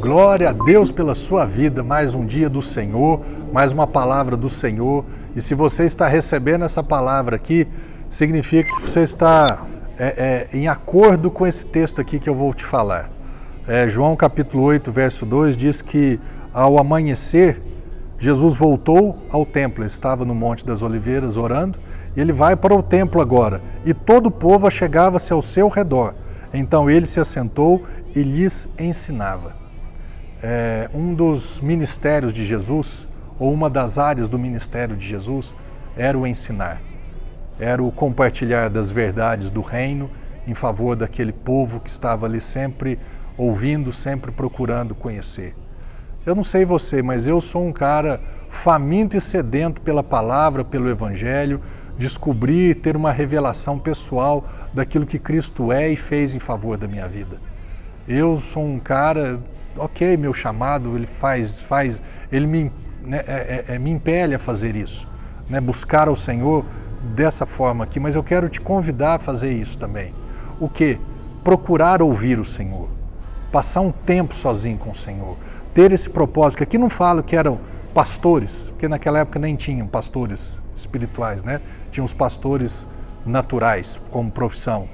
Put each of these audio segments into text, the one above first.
Glória a Deus pela sua vida, mais um dia do Senhor, mais uma palavra do Senhor. E se você está recebendo essa palavra aqui, significa que você está é, é, em acordo com esse texto aqui que eu vou te falar. É, João capítulo 8, verso 2 diz que ao amanhecer, Jesus voltou ao templo, ele estava no Monte das Oliveiras orando, e ele vai para o templo agora, e todo o povo chegava-se ao seu redor. Então ele se assentou e lhes ensinava. É, um dos ministérios de Jesus, ou uma das áreas do ministério de Jesus, era o ensinar, era o compartilhar das verdades do reino em favor daquele povo que estava ali sempre ouvindo, sempre procurando conhecer. Eu não sei você, mas eu sou um cara faminto e sedento pela palavra, pelo evangelho, descobrir, ter uma revelação pessoal daquilo que Cristo é e fez em favor da minha vida. Eu sou um cara, ok, meu chamado, ele faz, faz, ele me, né, é, é, é me impele a fazer isso, né, buscar ao Senhor dessa forma aqui, mas eu quero te convidar a fazer isso também. O que? Procurar ouvir o Senhor passar um tempo sozinho com o Senhor, ter esse propósito. Aqui não falo que eram pastores, porque naquela época nem tinham pastores espirituais, né? Tinham os pastores naturais como profissão.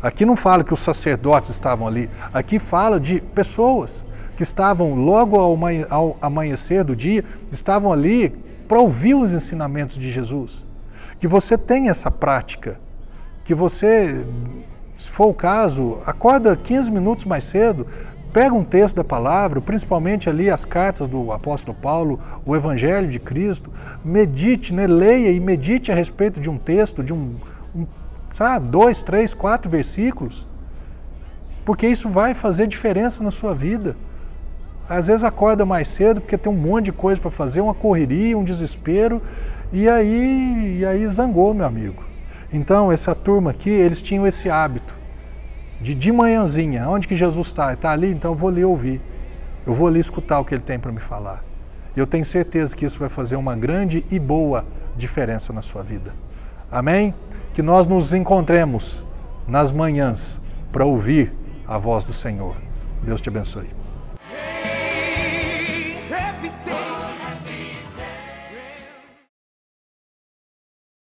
Aqui não fala que os sacerdotes estavam ali, aqui fala de pessoas que estavam logo ao amanhecer do dia, estavam ali para ouvir os ensinamentos de Jesus. Que você tenha essa prática, que você se for o caso, acorda 15 minutos mais cedo, pega um texto da palavra, principalmente ali as cartas do apóstolo Paulo, o Evangelho de Cristo, medite, né, leia e medite a respeito de um texto, de um, um sabe, dois, três, quatro versículos, porque isso vai fazer diferença na sua vida. Às vezes acorda mais cedo porque tem um monte de coisa para fazer, uma correria, um desespero, e aí, e aí zangou, meu amigo. Então, essa turma aqui, eles tinham esse hábito de de manhãzinha, onde que Jesus está? Está ali? Então eu vou ali ouvir. Eu vou ali escutar o que ele tem para me falar. E eu tenho certeza que isso vai fazer uma grande e boa diferença na sua vida. Amém? Que nós nos encontremos nas manhãs para ouvir a voz do Senhor. Deus te abençoe.